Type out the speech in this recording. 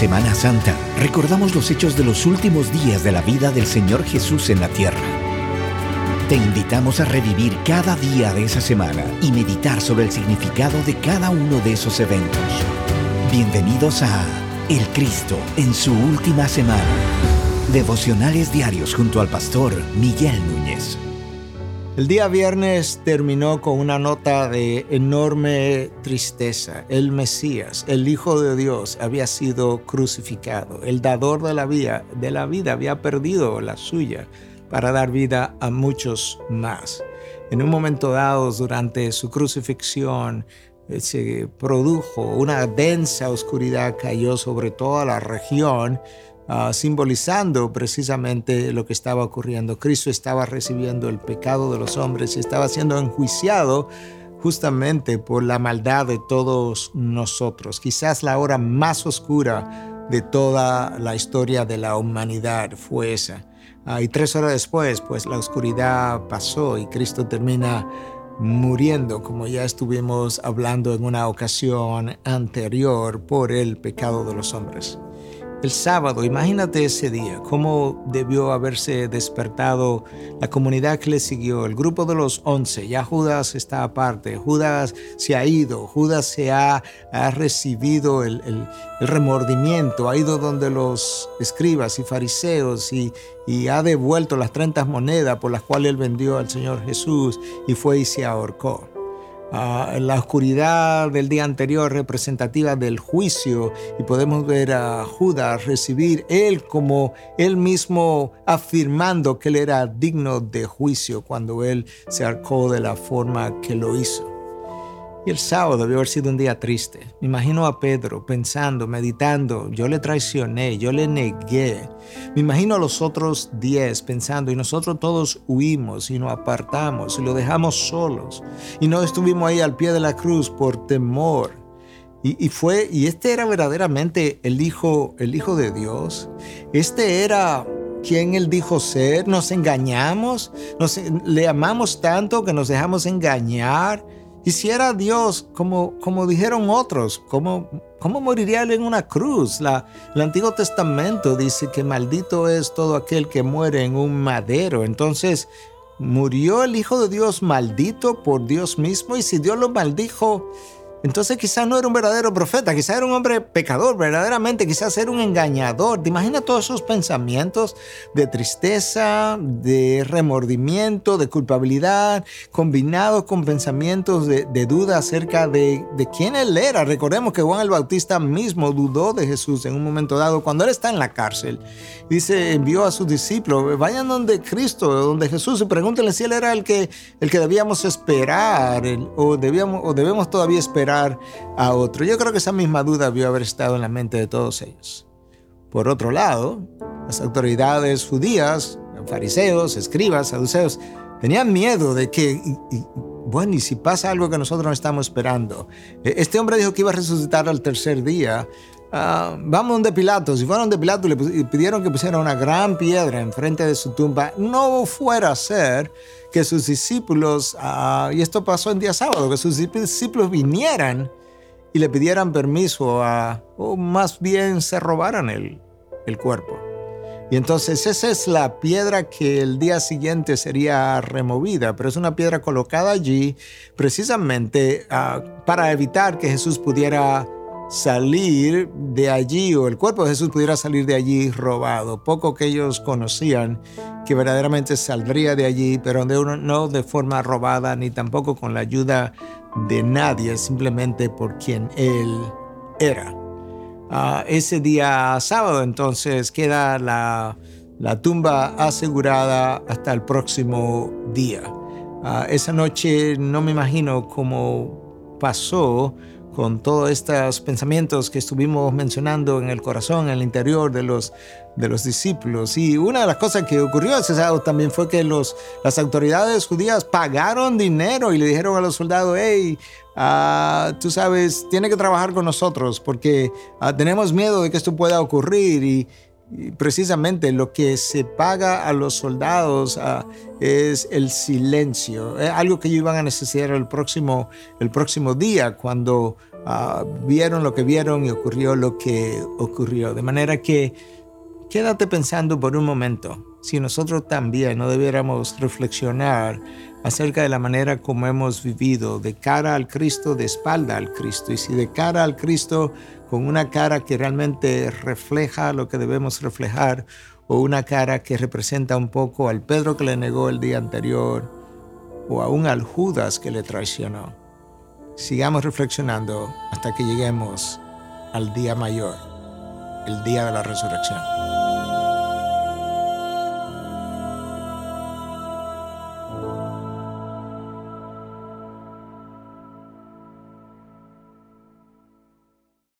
Semana Santa recordamos los hechos de los últimos días de la vida del Señor Jesús en la tierra. Te invitamos a revivir cada día de esa semana y meditar sobre el significado de cada uno de esos eventos. Bienvenidos a El Cristo en su última semana. Devocionales diarios junto al pastor Miguel Núñez. El día viernes terminó con una nota de enorme tristeza. El Mesías, el Hijo de Dios, había sido crucificado. El dador de la vida, de la vida había perdido la suya para dar vida a muchos más. En un momento dado, durante su crucifixión, eh, se produjo una densa oscuridad, cayó sobre toda la región Ah, simbolizando precisamente lo que estaba ocurriendo. Cristo estaba recibiendo el pecado de los hombres y estaba siendo enjuiciado justamente por la maldad de todos nosotros. Quizás la hora más oscura de toda la historia de la humanidad fue esa. Ah, y tres horas después, pues la oscuridad pasó y Cristo termina muriendo, como ya estuvimos hablando en una ocasión anterior, por el pecado de los hombres. El sábado, imagínate ese día, cómo debió haberse despertado la comunidad que le siguió, el grupo de los once, ya Judas está aparte, Judas se ha ido, Judas se ha, recibido el, remordimiento, ha ido donde los escribas y fariseos y, ha devuelto las 30 monedas por las cuales él vendió al Señor Jesús y fue y se ahorcó. Ah, la oscuridad del día anterior representativa del juicio y podemos ver a Judas recibir él como él mismo afirmando que él era digno de juicio cuando él se arcó de la forma que lo hizo. Y el sábado debió haber sido un día triste. Me imagino a Pedro pensando, meditando, yo le traicioné, yo le negué. Me imagino a los otros diez pensando, y nosotros todos huimos y nos apartamos y lo dejamos solos. Y no estuvimos ahí al pie de la cruz por temor. Y, fue, y este era verdaderamente el Hijo, el Hijo de Dios. Este era quien Él dijo ser. Nos engañamos, nos, le amamos tanto que nos dejamos engañar y si era Dios, como, como dijeron otros, ¿cómo, cómo moriría él en una cruz? La, el Antiguo Testamento dice que maldito es todo aquel que muere en un madero. Entonces, murió el Hijo de Dios maldito por Dios mismo y si Dios lo maldijo, entonces quizás no era un verdadero profeta, quizás era un hombre pecador, verdaderamente, quizás era un engañador. ¿Te imaginas todos esos pensamientos de tristeza, de remordimiento, de culpabilidad, combinados con pensamientos de, duda acerca de, quién él era? Recordemos que Juan el Bautista mismo dudó de Jesús en un momento dado, cuando él está en la cárcel. Dice, envió a sus discípulos, vayan donde Cristo, donde Jesús, y pregúntenle si él era el que, el que debíamos esperar, o, debíamos, o debemos todavía esperar a otro. Yo creo que esa misma duda debió haber estado en la mente de todos ellos. Por otro lado, las autoridades judías, fariseos, escribas, saduceos, tenían miedo de que, bueno, y si pasa algo que nosotros no estamos esperando. E, este hombre dijo que iba a resucitar al tercer día. Uh, vamos donde Pilato. Si fueron de Pilato le pidieron que pusiera una gran piedra enfrente de su tumba. No fuera a ser que sus discípulos, uh, y esto pasó en día sábado, que sus discípulos vinieran y le pidieran permiso a, o más bien se robaran el, el cuerpo. Y entonces esa es la piedra que el día siguiente sería removida, pero es una piedra colocada allí precisamente uh, para evitar que Jesús pudiera salir de allí o el cuerpo de Jesús pudiera salir de allí robado. Poco que ellos conocían que verdaderamente saldría de allí, pero no de forma robada ni tampoco con la ayuda de nadie, simplemente por quien él era. Ah, ese día sábado entonces queda la, tumba asegurada hasta el próximo día. Ah, esa noche no me imagino cómo pasó con todos estos pensamientos que estuvimos mencionando en el corazón, en el interior de los, de los discípulos. Y una de las cosas que ocurrió ese sábado también fue que los, las autoridades judías pagaron dinero y le dijeron a los soldados, hey, ah, tú sabes, tiene que trabajar con nosotros porque ah, tenemos miedo de que esto pueda ocurrir y, precisamente lo que se paga a los soldados ah, es el silencio, es algo que ellos iban a necesitar el próximo, el próximo día cuando ah, vieron lo que vieron y ocurrió lo que ocurrió. De manera que quédate pensando por un momento si nosotros también no debiéramos reflexionar acerca de la manera como hemos vivido de cara al Cristo, de espalda al Cristo, y si de cara al Cristo con una cara que realmente refleja lo que debemos reflejar, o una cara que representa un poco al Pedro que le negó el día anterior, o aún al Judas que le traicionó. Sigamos reflexionando hasta que lleguemos al día mayor, el día de la resurrección.